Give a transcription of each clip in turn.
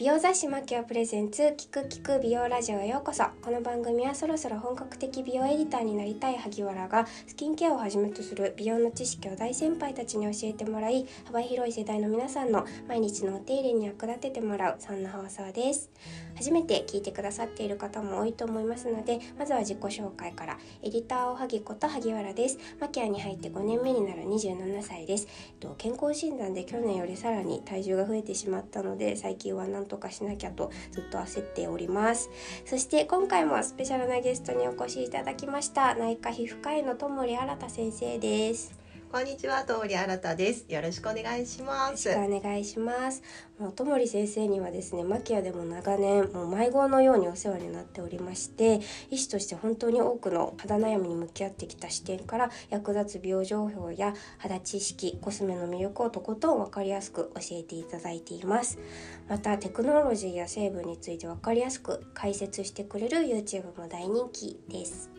美容雑誌マキオプレゼンツキクキク美容ラジオへようこそ。この番組はそろそろ本格的美容エディターになりたい萩原がスキンケアをはじめとする美容の知識を大先輩たちに教えてもらい幅広い世代の皆さんの毎日のお手入れに役立ててもらうそんな放送です。初めて聞いてくださっている方も多いと思いますのでまずは自己紹介からエディターおはぎこと萩原です。マキアに入って5年目になる27歳です健康診断で去年よりさらに体重が増えてしまったので最近は何とかしなきゃとずっと焦っております。そして今回もスペシャルなゲストにお越しいただきました内科皮膚科医の友利新先生です。こんにちは、通り新です。よろしくお願いします。よろしくお願いします。もうともり先生にはですね、マキアでも長年もう迷子のようにお世話になっておりまして、医師として本当に多くの肌悩みに向き合ってきた視点から役立つ美容情報や肌知識、コスメの魅力をとことん分かりやすく教えていただいています。またテクノロジーや成分について分かりやすく解説してくれる YouTube も大人気です。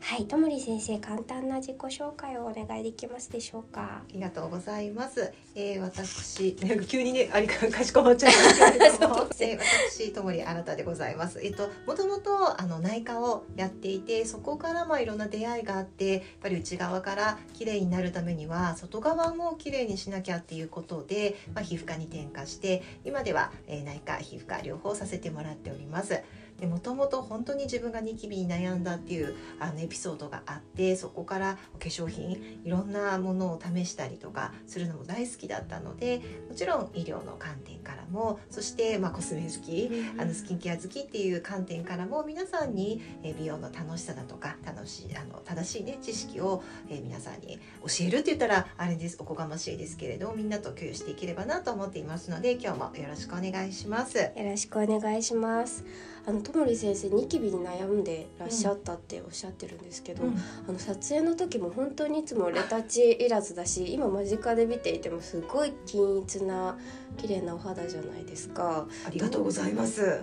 はい、ともり先生、簡単な自己紹介をお願いできますでしょうか？ありがとうございます。えー、私、なんか急にね、ありか、かしこまっちゃいま すけれども。えー、私、ともり新たでございます。えっと、もともと、あの内科をやっていて、そこから、まあ、いろんな出会いがあって。やっぱり内側から綺麗になるためには、外側も綺麗にしなきゃっていうことで。まあ、皮膚科に転科して、今では、えー、内科、皮膚科両方させてもらっております。でもともと本当に自分がニキビに悩んだっていうあのエピソードがあってそこから化粧品いろんなものを試したりとかするのも大好きだったのでもちろん医療の観点からもそしてまあコスメ好き、あのスキンケア好きっていう観点からも皆さんに美容の楽しさだとか楽しいあの正しいね知識を、え皆さんに教えるって言ったらあれですおこがましいですけれどみんなと共有していければなと思っていますので今日もよろしくお願いします。よろしくお願いします。あのともり先生ニキビに悩んでらっしゃったっておっしゃってるんですけど、うん、あの撮影の時も本当にいつもレタッチいらずだし今間近で見ていてもすごい均一な綺麗なお肌じゃないですか。ありがとうございます。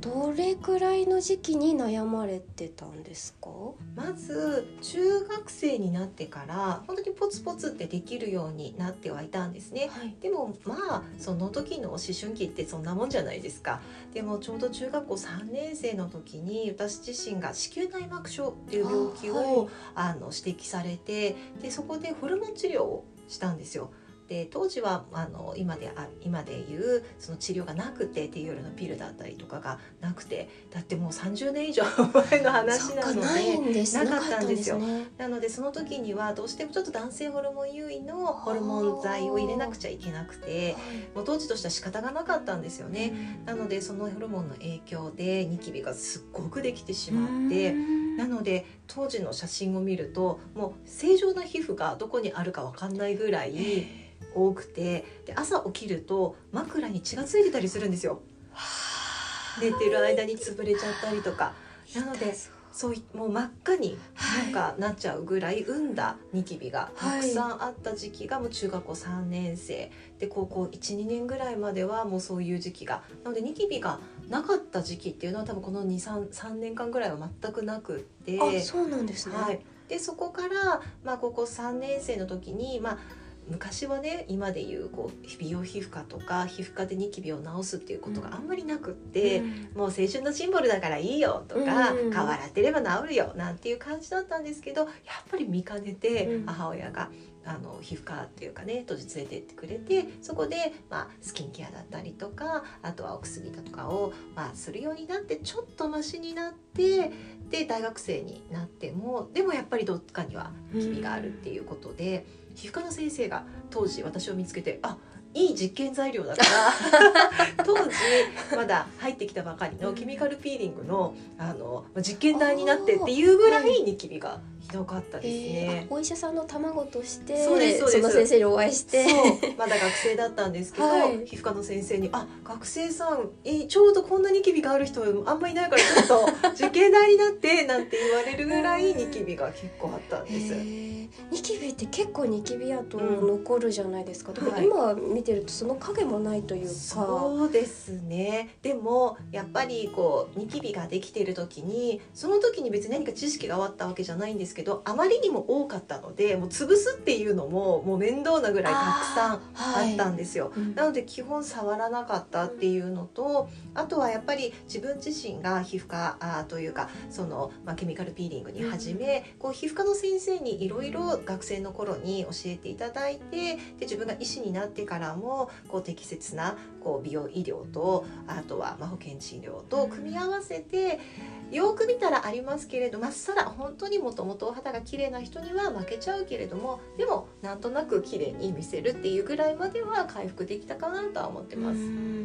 どれくらいの時期に悩まれてたんですか？まず中学生になってから本当にポツポツってできるようになってはいたんですね、はい、でもまあその時の思春期ってそんなもんじゃないですか。でもちょうど中学校3年生の時に私自身が子宮内膜症っていう病気をあ、はい、あの指摘されてでそこでホルモン治療をしたんですよで当時はあの今であ今でいうその治療がなくてっていうようなピルだったりとかがなくてだってもう30年以上 前の話なのでなかったんですよ。なのでその時にはどうしてもちょっと男性ホルモン優位のホルモン剤を入れなくちゃいけなくてもう当時としては仕方がなかったんですよね。なのでそのホルモンの影響でニキビがすっごくできてしまって。なので当時の写真を見るともう正常な皮膚がどこにあるか分かんないぐらい多くてで朝起きると枕に血がついてたりするんですよ。寝てる間に潰れちゃったりとか。なのでそういもう真っ赤になんかなっちゃうぐらい産んだニキビがたくさんあった時期がもう中学校3年生。で高校12年ぐらいまではもうそういう時期が。なのでニキビがなかった時期っていうのは多分この23年間ぐらいは全くなくって。あそうなんですね、はい、でそこから、まあ、高校3年生の時に、まあ、昔はね今でいうこう美容皮膚科とか皮膚科でニキビを治すっていうことがあんまりなくって、うん、もう青春のシンボルだからいいよとか、うん、顔洗ってれば治るよなんていう感じだったんですけどやっぱり見かねて母親が。あの皮膚科っていうかね当時連れてってくれてそこで、まあ、スキンケアだったりとかあとはお薬だとかを、まあ、するようになってちょっとマシになってで大学生になってもでもやっぱりどっかにはニキビがあるっていうことで。うん皮膚科の先生が当時私を見つけてあいい実験材料だから 当時まだ入ってきたばかりのケミカルピーリングのあの実験台になってっていうぐらいニキビがひどかったですね、お医者さんの卵としてそうですその先生にお会いして。まだ学生だったんですけど、はい、皮膚科の先生に「あ学生さんえちょうどこんなニキビがある人あんまりいないからちょっと実験台になって」なんて言われるぐらいニキビが結構あったんです。ニキビって結構ニキビ跡残るじゃないですか、うん、でも今見てるとその影もないというか、そうですね。でもやっぱりこうニキビができている時にその時に別に何か知識があったわけじゃないんですけどあまりにも多かったのでもう潰すっていうのももう面倒なぐらいたくさんあったんですよ。はい、なので基本触らなかったっていうのとあとはやっぱり自分自身が皮膚科あというかその、まあ、ケミカルピーリングに始め、うん、こう皮膚科の先生にいろいろ学生の頃に教えていただいてで自分が医師になってからもこう適切なこう美容医療とあとはまあ保険治療と組み合わせて、よく見たらありますけれどまっさら本当にもともとお肌が綺麗な人には負けちゃうけれどもでもなんとなく綺麗に見せるっていうぐらいまでは回復できたかなとは思ってます。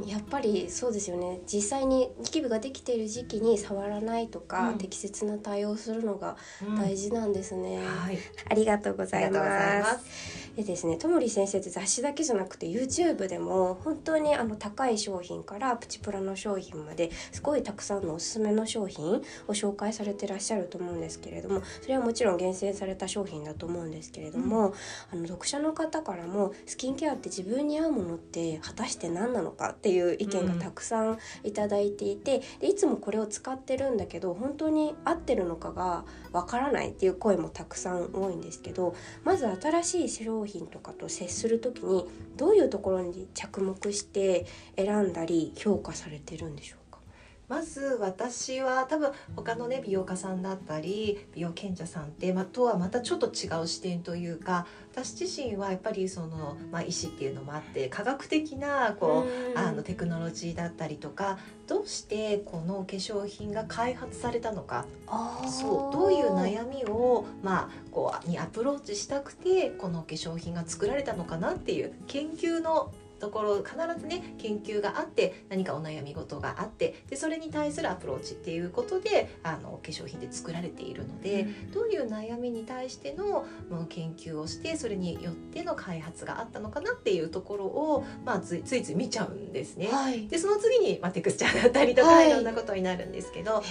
やっぱりそうですよね。実際にニキビができている時期に触らないとか、うん、適切な対応するのが大事なんですね、うんはい、ありがとうございますでですねともり先生って雑誌だけじゃなくて YouTube でも本当にあの高い商品からプチプラの商品まですごいたくさんのおすすめの商品を紹介されてらっしゃると思うんですけれどもそれはもちろん厳選された商品だと思うんですけれども、うん、あの読者の方からもスキンケアって自分に合うものって果たして何なのかっていう意見がたくさんいただいていて、でいつもこれを使ってるんだけど本当に合ってるのかがわからないっていう声もたくさん多いんですけどまず新しい商商品とかと接する時にどういうところに着目して選んだり評価されてるんでしょう？まず私は多分他のね美容家さんだったり美容賢者さんって、まとはまたちょっと違う視点というか私自身はやっぱりその、まあ、医師っていうのもあって科学的なこうあのテクノロジーだったりとかどうしてこの化粧品が開発されたのかそうどういう悩みを、まあ、こうにアプローチしたくてこの化粧品が作られたのかなっていう研究のところ必ずね研究があって何かお悩み事があってでそれに対するアプローチっていうことであの化粧品で作られているので、うん、どういう悩みに対しての研究をしてそれによっての開発があったのかなっていうところを、まあ、ついつい見ちゃうんですね。はい、でその次に、まあ、テクスチャーだったりとか、はい、いろんなことになるんですけど。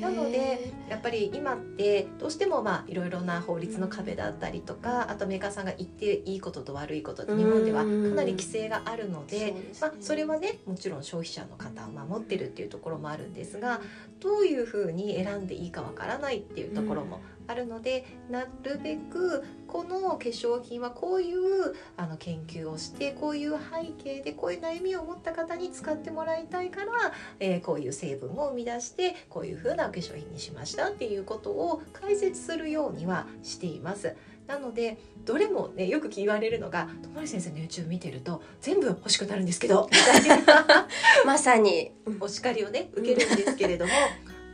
なのでやっぱり今ってどうしてもまあいろいろな法律の壁だったりとかあとメーカーさんが言っていいことと悪いことって日本ではかなり規制があるので、ね、まあ、それはねもちろん消費者の方を守ってるっていうところもあるんですがどういうふうに選んでいいかわからないっていうところもあるので、なるべくこの化粧品はこういうあの研究をしてこういう背景でこういう悩みを持った方に使ってもらいたいから、えー、こういう成分を生み出してこういう風な化粧品にしましたっていうことを解説するようにはしています。なのでどれもねよく言われるのが「ともり先生の YouTube 見てると全部欲しくなるんですけど」みたいな。まさに。お叱りをね受けるんですけれども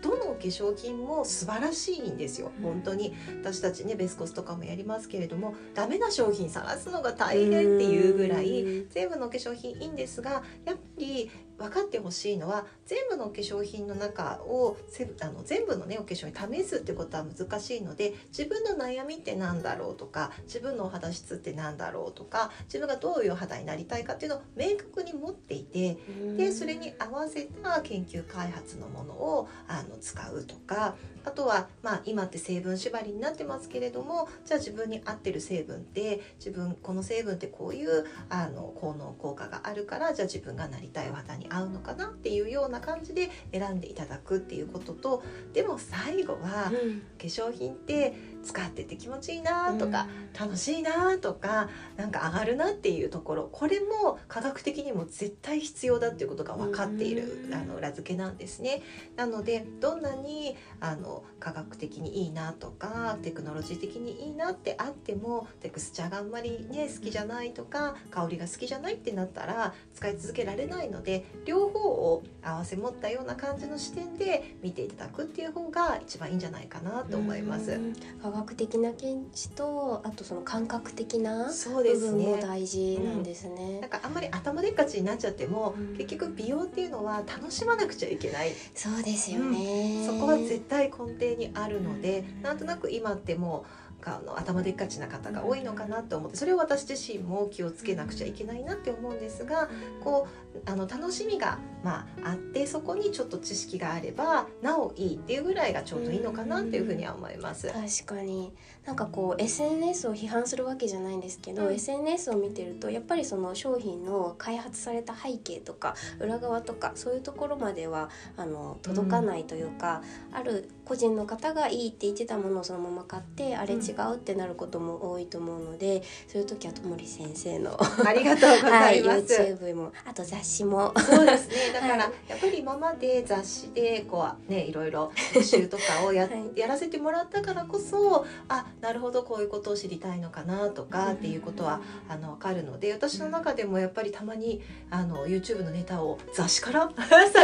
どの化粧品も素晴らしいんですよ。本当に。私たちねベスコスとかもやりますけれどもダメな商品探すのが大変っていうぐらい全部の化粧品いいんですがやっぱり分かってほしいのは全部の化粧品の中をあの全部のねお化粧に試すってことは難しいので自分の悩みって何だろうとか自分のお肌質って何だろうとか自分がどういう肌になりたいかっていうのを明確に持っていてでそれに合わせた研究開発のものをあの使うとかあとは、まあ、今って成分縛りになってますけれどもじゃあ自分に合ってる成分って自分この成分ってこういうあの効能効果があるからじゃあ自分がなりたいお肌に合うのかなっていうような感じで選んでいただくっていうこととでも最後は、うん、化粧品って使ってて気持ちいいなとか、うん、楽しいなとかなんか上がるなっていうところこれも科学的にも絶対必要だっていうことが分かっている、うん、あの裏付けなんですね。なのでどんなにあの科学的にいいなとかテクノロジー的にいいなってあってもテクスチャーがあんまりね好きじゃないとか香りが好きじゃないってなったら使い続けられないので両方を合わせ持ったような感じの視点で見ていただくっていう方が一番いいんじゃないかなと思います。科学的な見地とあとその感覚的な部分も大事なんですね。すねなんかあんまり頭でっかちになっちゃっても、うん、結局美容っていうのは楽しまなくちゃいけない。そうですよね、うん、そこは絶対根底にあるので、うん、なんとなく今ってもうあの頭でっかちな方が多いのかなと思ってそれを私自身も気をつけなくちゃいけないなって思うんですがこうあの楽しみがまああってそこにちょっと知識があればなおいいっていうぐらいがちょうどいいのかなっていうふうには思います。確かに。なんかこう SNS を批判するわけじゃないんですけど、うん、SNS を見てるとやっぱりその商品の開発された背景とか裏側とかそういうところまではあの届かないというか、うん、ある個人の方がいいって言ってたものをそのまま買ってあれ違うってなることも多いと思うので、うん、そういう時はともり先生のありがとうございます、はい、YouTube もあと雑誌も。そうですねだから、やっぱり今まで雑誌でこうねいろいろ 募集とかをや,、やらせてもらったからこそあなるほどこういうことを知りたいのかなとかっていうことは、あの分かるので私の中でもやっぱりたまにあの YouTube のネタを雑誌から 探すこ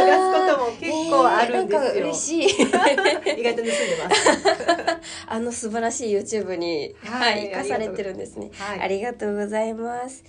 とも結構あるんですよ。えー、嬉しい 意外と盗んでます。あの素晴らしい YouTube に、はい、生かされてるんですね。はい、ありがとうございます。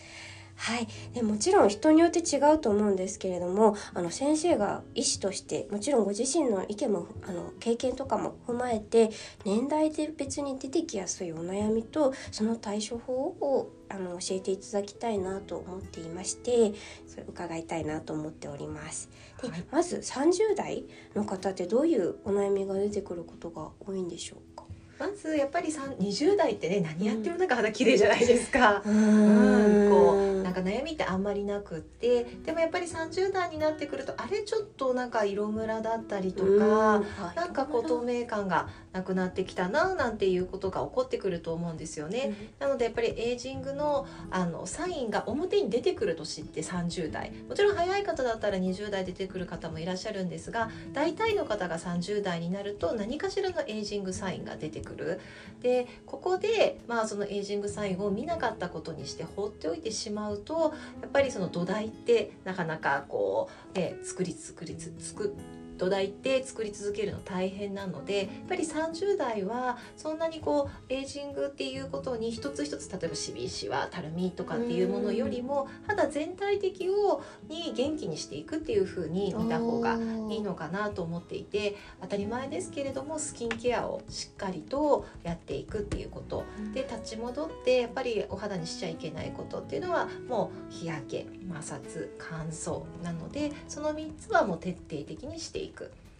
はい、でもちろん人によって違うと思うんですけれどもあの先生が医師としてもちろんご自身の意見もあの経験とかも踏まえて年代で別に出てきやすいお悩みとその対処法をあの教えていただきたいなと思っていましてそれ伺いたいなと思っております。で、はい、まず30代の方ってどういうお悩みが出てくることが多いんでしょうか？まずやっぱり20代ってね何やってもなんか肌綺麗じゃないですか。うん、こうなんか悩みってあんまりなくってでもやっぱり30代になってくるとあれちょっとなんか色ムラだったりとかなんかこう透明感がなくなってきたななんていうことが起こってくると思うんですよね。なのでやっぱりエイジングのあのサインが表に出てくる年って30代もちろん早い方だったら20代出てくる方もいらっしゃるんですが大体の方が30代になると何かしらのエイジングサインが出てくる。くる。でここで、まあ、そのエイジングサインを見なかったことにして放っておいてしまうとやっぱりその土台ってなかなかこう、ね、作り作り作土台って作り続けるの大変なのでやっぱり30代はそんなにこうエイジングっていうことに一つ一つ例えばシビシワたるみとかっていうものよりも肌全体的をに元気にしていくっていう風に見た方がいいのかなと思っていて当たり前ですけれどもスキンケアをしっかりとやっていくっていうこと。で立ち戻ってやっぱりお肌にしちゃいけないことっていうのはもう日焼け摩擦乾燥なのでその3つはもう徹底的にしていく。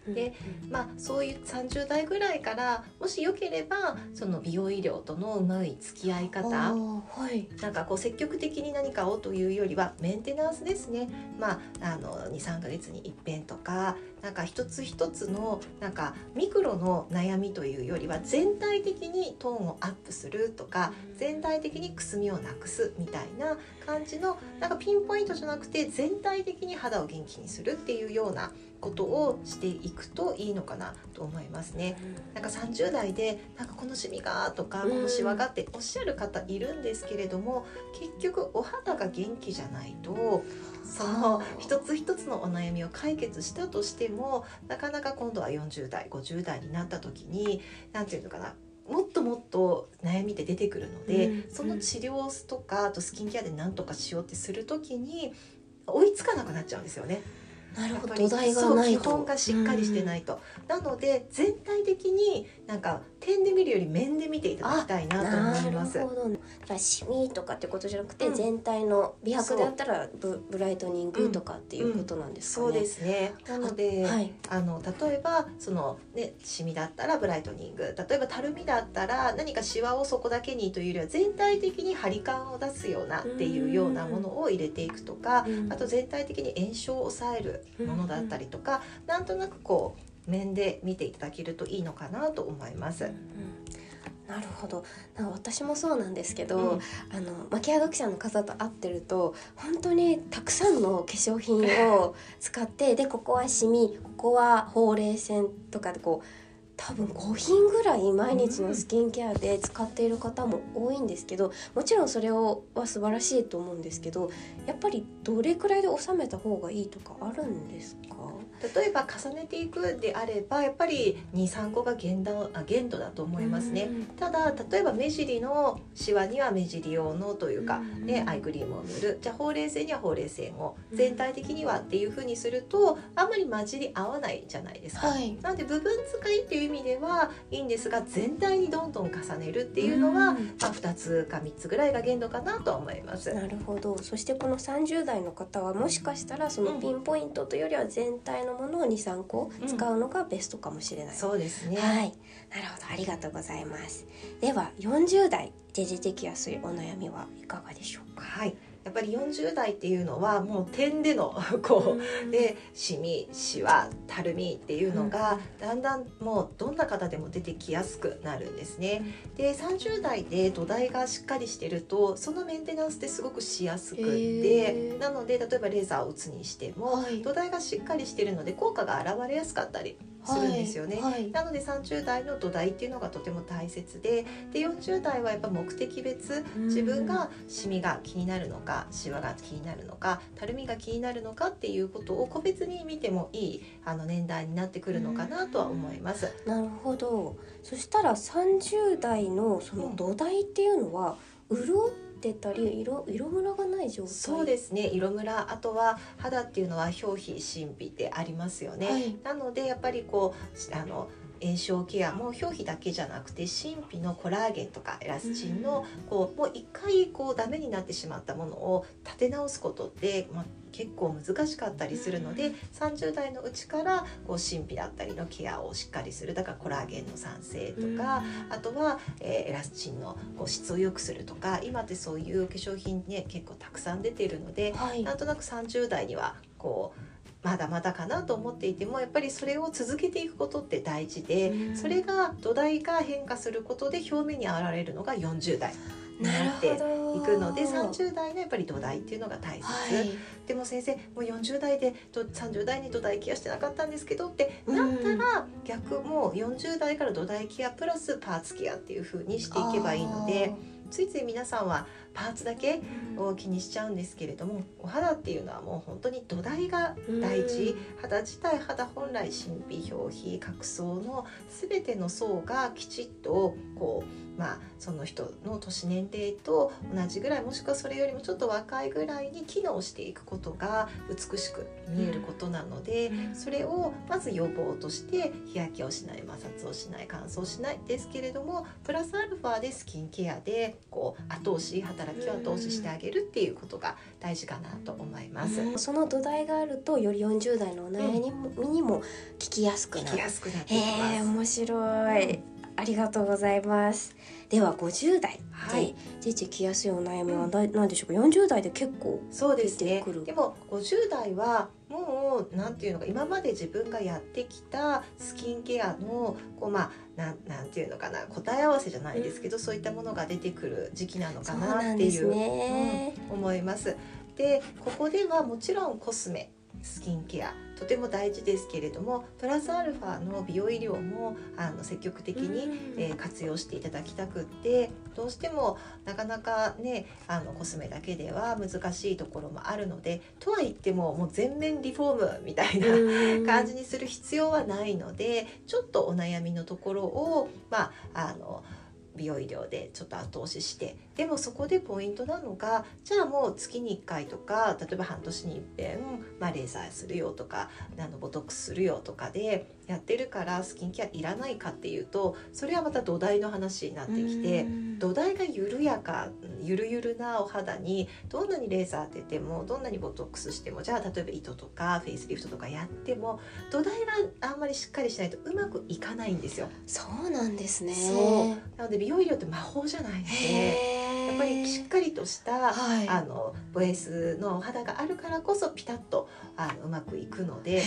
でまあそういう30代ぐらいからもしよければその美容医療とのうまい付き合い方、はい、なんかこう積極的に何かをというよりはメンテナンスですね。まああの23か月に一遍とかなんか一つ一つのなんかミクロの悩みというよりは全体的にトーンをアップするとか全体的にくすみをなくすみたいな感じのなんかピンポイントじゃなくて全体的に肌を元気にするっていうようなことをしていくといいのかなと思いますね。なんか30代でなんかこのシミがとかこのシワがっておっしゃる方いるんですけれども結局お肌が元気じゃないとその一つ一つのお悩みを解決したとしてもなかなか今度は40代50代になった時に何て言うのかなもっともっと悩みって出てくるので、うん、その治療とかあとスキンケアで何とかしようってする時に追いつかなくなっちゃうんですよね。なるほど。土台がないと基本がしっかりしてないと、なので全体的になんか点で見るより面で見ていただきたいなと思います。なるほど、ね、だシミとかってことじゃなくて、うん、全体の美白であったらブブライトニングとかっていうことなんですかね。うん。うん、そうですね。なので、はい、あの例えばそのねシミだったらブライトニング、例えばたるみだったら何かシワをそこだけにというよりは全体的に張り感を出すようなっていうようなものを入れていくとか、あと全体的に炎症を抑えるものだったりとか、うんうん、なんとなくこう面で見ていただけるといいのかなと思います。うんなるほど。な私もそうなんですけど、うん、あのマキア読者の方と会ってると本当にたくさんの化粧品を使ってでここはシミここはほうれい線とかでこう多分5品ぐらい毎日のスキンケアで使っている方も多いんですけどもちろんそれをは素晴らしいと思うんですけどやっぱりどれくらいで収めた方がいいとかあるんですか？例えば重ねていくであればやっぱり23個が限度あ限度だと思いますね、ただ例えば目尻のシワには目尻用のというか、ね、アイクリームを塗る。じゃあほうれい線にはほうれい線を全体的にはっていうふうにするとあんまり混じり合わないじゃないですか、はい、なので部分使いっていう意味ではいいんですが全体にどんどん重ねるっていうのは、まあ、2つか3つぐらいが限度かなと思います。なるほど。そしてこの30代の方はもしかしたらそのピンポイントというよりは全体のものを23個使うのがベストかもしれない、うん、そうですね。はい。なるほど。ありがとうございます。では40代で出てきやすいお悩みはいかがでしょうか？はいやっぱり40代っていうのはもう点でのこうでシミシワたるみっていうのがだんだんもうどんな方でも出てきやすくなるんですね。で30代で土台がしっかりしてるとそのメンテナンスってすごくしやすくってなので例えばレーザーを打つにしても、はい、土台がしっかりしてるので効果が現れやすかったりするんですよね、はい。はい、なので30代の土台っていうのがとても大切でで40代はやっぱ目的別自分がシミが気になるのかシワが気になるのかたるみが気になるのかっていうことを個別に見てもいいあの年代になってくるのかなとは思います。なるほど。そしたら30代のその土台っていうのは潤ってたり色色ムラがない状態？そうですね。色ムラ。あとは肌っていうのは表皮神秘ってありますよね、はい、なのでやっぱりこうあの炎症ケアも表皮だけじゃなくて神秘のコラーゲンとかエラスチンのこうもう一回こうダメになってしまったものを立て直すことって、まあ、結構難しかったりするので30代のうちからこう神秘だったりのケアをしっかりするだからコラーゲンの産生とかあとは、えー、エラスチンのこう質を良くするとか今ってそういう化粧品ね結構たくさん出ているので、はい、なんとなく30代にはこうまだまだかなと思っていてもやっぱりそれを続けていくことって大事で、それが土台が変化することで表面に現れるのが40代。になっていくので30代のやっぱり土台っていうのが大切、はい、でも先生もう40代で30代に土台ケアしてなかったんですけどってなったら逆もう40代から土台ケアプラスパーツケアっていうふうにしていけばいいので。ついつい皆さんはパーツだけを気にしちゃうんですけれどもお肌っていうのはもう本当に土台が大事。肌自体肌本来神秘表皮角層の全ての層がきちっとこうまあ、その人の年年齢と同じぐらいもしくはそれよりもちょっと若いぐらいに機能していくことが美しく見えることなので、それをまず予防として日焼けをしない摩擦をしない乾燥しないですけれどもプラスアルファでスキンケアでこう後押し働きを後押ししてあげるっていうことが大事かなと思います。その土台があるとより40代のお悩みにも聞きやすくなる。聞きやすくなって。えー、面白い。ありがとうございますでは50代で出てきやすいお悩みは何でしょうか、うん、40代で結構そうですねでも50代はもうなんていうのか今まで自分がやってきたスキンケアのこうまあなんなんていうのかな答え合わせじゃないですけど、うん、そういったものが出てくる時期なのかなっていう、ねうん、思います。でここではもちろんコスメスキンケアとても大事ですけれどもプラスアルファの美容医療もあの積極的に、えー、活用していただきたくってどうしてもなかなかねあのコスメだけでは難しいところもあるのでとは言ってももう全面リフォームみたいな感じにする必要はないのでちょっとお悩みのところをまああの美容医療でちょっと後押しして。でもそこでポイントなのがじゃあもう月に1回とか例えば半年にいっぺん、まあ、レーザーするよとかあのボトックスするよとかでやってるからスキンケアいらないかっていうとそれはまた土台の話になってきて土台が緩やかゆるゆるなお肌にどんなにレーザー当ててもどんなにボトックスしてもじゃあ例えば糸とかフェイスリフトとかやっても土台があんまりしっかりしないとうまくいかないんですよ。そうなんですねそうなので美容医療って魔法じゃないので。やっぱりしっかりとした、はい、あのベースの肌があるからこそピタッとあのうまくいくので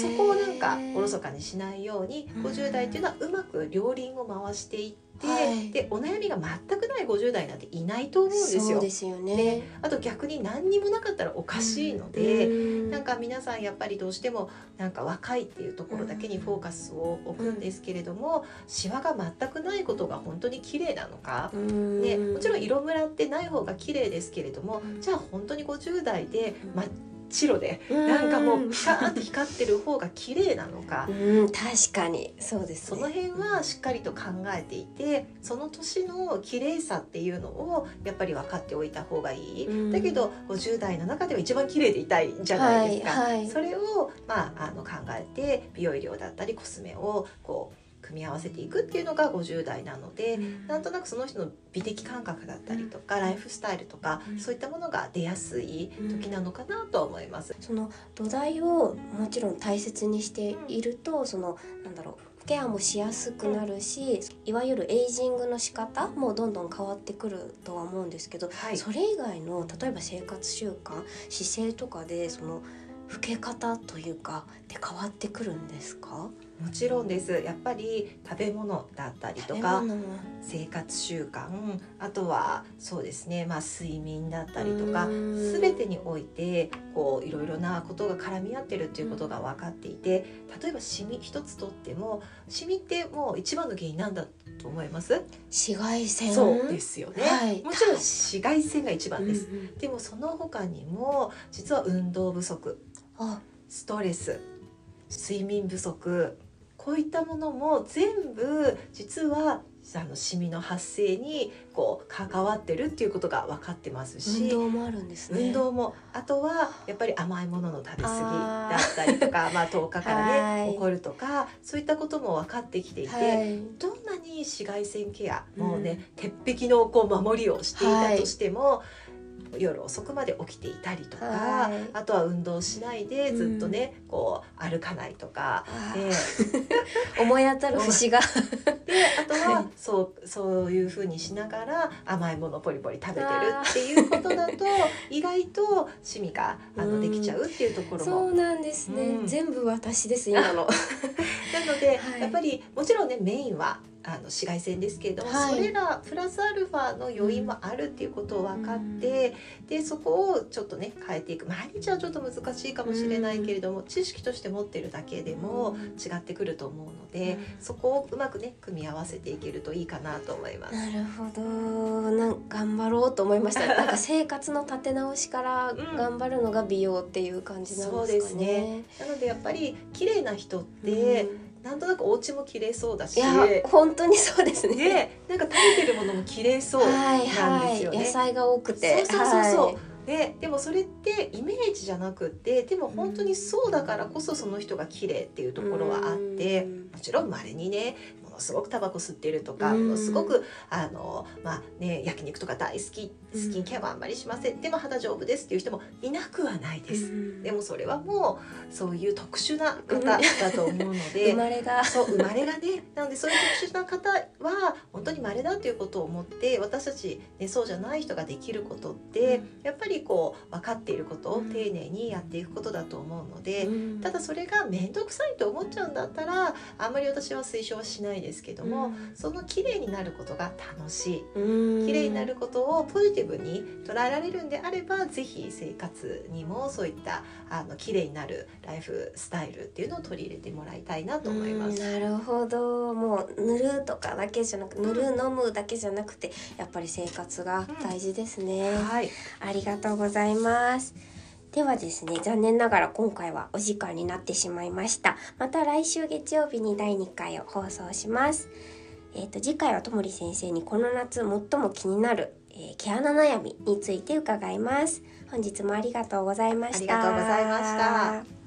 そこをなんかおろそかにしないように50代っていうのはうまく両輪を回していって。はい、でお悩みが全くない50代なんていないと思うんですよ。ですよね。あと逆に何にもなかったらおかしいので、うん、なんか皆さんやっぱりどうしてもなんか若いっていうところだけにフォーカスを置くんですけれども、うん、シワが全くないことが本当に綺麗なのか、うん、ね、もちろん色ムラってない方が綺麗ですけれども、じゃあ本当に50代で、ま白でなんかもうピカーンと光ってる方が綺麗なのか。うん確かに。そうです、ね、その辺はしっかりと考えていてその年の綺麗さっていうのをやっぱり分かっておいた方がいい、だけど50代の中では一番綺麗でいたいじゃないですか、はいはい、それを、まあ、あの考えて美容医療だったりコスメをこう組み合わせていくっていうのが50代なので、うん、なんとなくその人の美的感覚だったりとか、うん、ライフスタイルとか、うん、そういったものが出やすい時なのかなと思います。その土台をもちろん大切にしていると、そのなんだろうケアもしやすくなるしいわゆるエイジングの仕方もどんどん変わってくるとは思うんですけど、はい、それ以外の例えば生活習慣姿勢とかでその老け方というかって変わってくるんですか？もちろんです。やっぱり食べ物だったりとか生活習慣あとはそうですね、まあ、睡眠だったりとか全てにおいてこういろいろなことが絡み合ってるっていうことが分かっていて例えばシミ一つとってもシミってもう一番の原因なんだと思います？紫外線？そうですよね、はい、もちろん紫外線が一番です、でもその他にも実は運動不足ストレス睡眠不足こういったものも全部実はあのシミの発生にこう関わってるっていうことが分かってますし運動もあるんですね。運動もあとはやっぱり甘いものの食べ過ぎだったりとかまあ10日からね起こるとかそういったことも分かってきていて、はい、どんなに紫外線ケアもうね、うん、鉄壁のこう守りをしていたとしても、はい夜遅くまで起きていたりとか、はい、あとは運動しないでずっとね、うん、こう歩かないとか。で 思い当たる節が。であとは、はい、そうそういうふうにしながら甘いものポリポリ食べてるっていうことだと意外と趣味があのできちゃうっていうところも、そうなんですね、うん、全部私です今の。なので、はい、やっぱりもちろんねメインはあの紫外線ですけれども、はい、それらプラスアルファの要因もあるっていうことを分かって、うん、でそこをちょっとね変えていく。毎日はちょっと難しいかもしれないけれども、うん、知識として持ってるだけでも違ってくると思うので、うん、そこをうまくね組み合わせていけるといいかなと思います。なるほど。なん頑張ろうと思いました。なんか生活の立て直しから頑張るのが美容っていう感じなんですかね。ね。なのでやっぱり綺麗な人って、なんとなくお家も綺麗そうだし。本当にそうですね。でなんか食べてるものも綺麗そうなんですよね、はいはい、野菜が多くて。そうそうそうそう、はい。ででもそれってイメージじゃなくてでも本当にそうだからこそその人が綺麗っていうところはあってもちろんまれにねすごくタバコ吸ってるとか、ものすごくあの、まあね、焼肉とか大好きスキンケアはあんまりしません、でも肌丈夫ですっていう人もいなくはないです、でもそれはもうそういう特殊な方だと思うので。生まれが。そう生まれがね。なのでそういう特殊な方は本当に稀だということを思って私たち、ね、そうじゃない人ができることって、やっぱりこう分かっていることを丁寧にやっていくことだと思うので、ただそれが面倒くさいと思っちゃうんだったらあんまり私は推奨はしないですけども、その綺麗になることが楽しい。綺麗になることをポジティブに捉えられるんであれば是非生活にもそういったあの綺麗になるライフスタイルっていうのを取り入れてもらいたいなと思います。なるほどもう塗るとかだけじゃなく塗る飲むだけじゃなくてやっぱり生活が大事ですね。うん、はい、ありがとうございます。ではですね、残念ながら今回はお時間になってしまいました。また来週月曜日に第2回を放送します。えっ、ー、と、次回はともり先生にこの夏最も気になる、えー、毛穴悩みについて伺います。本日もありがとうございました。ありがとうございました。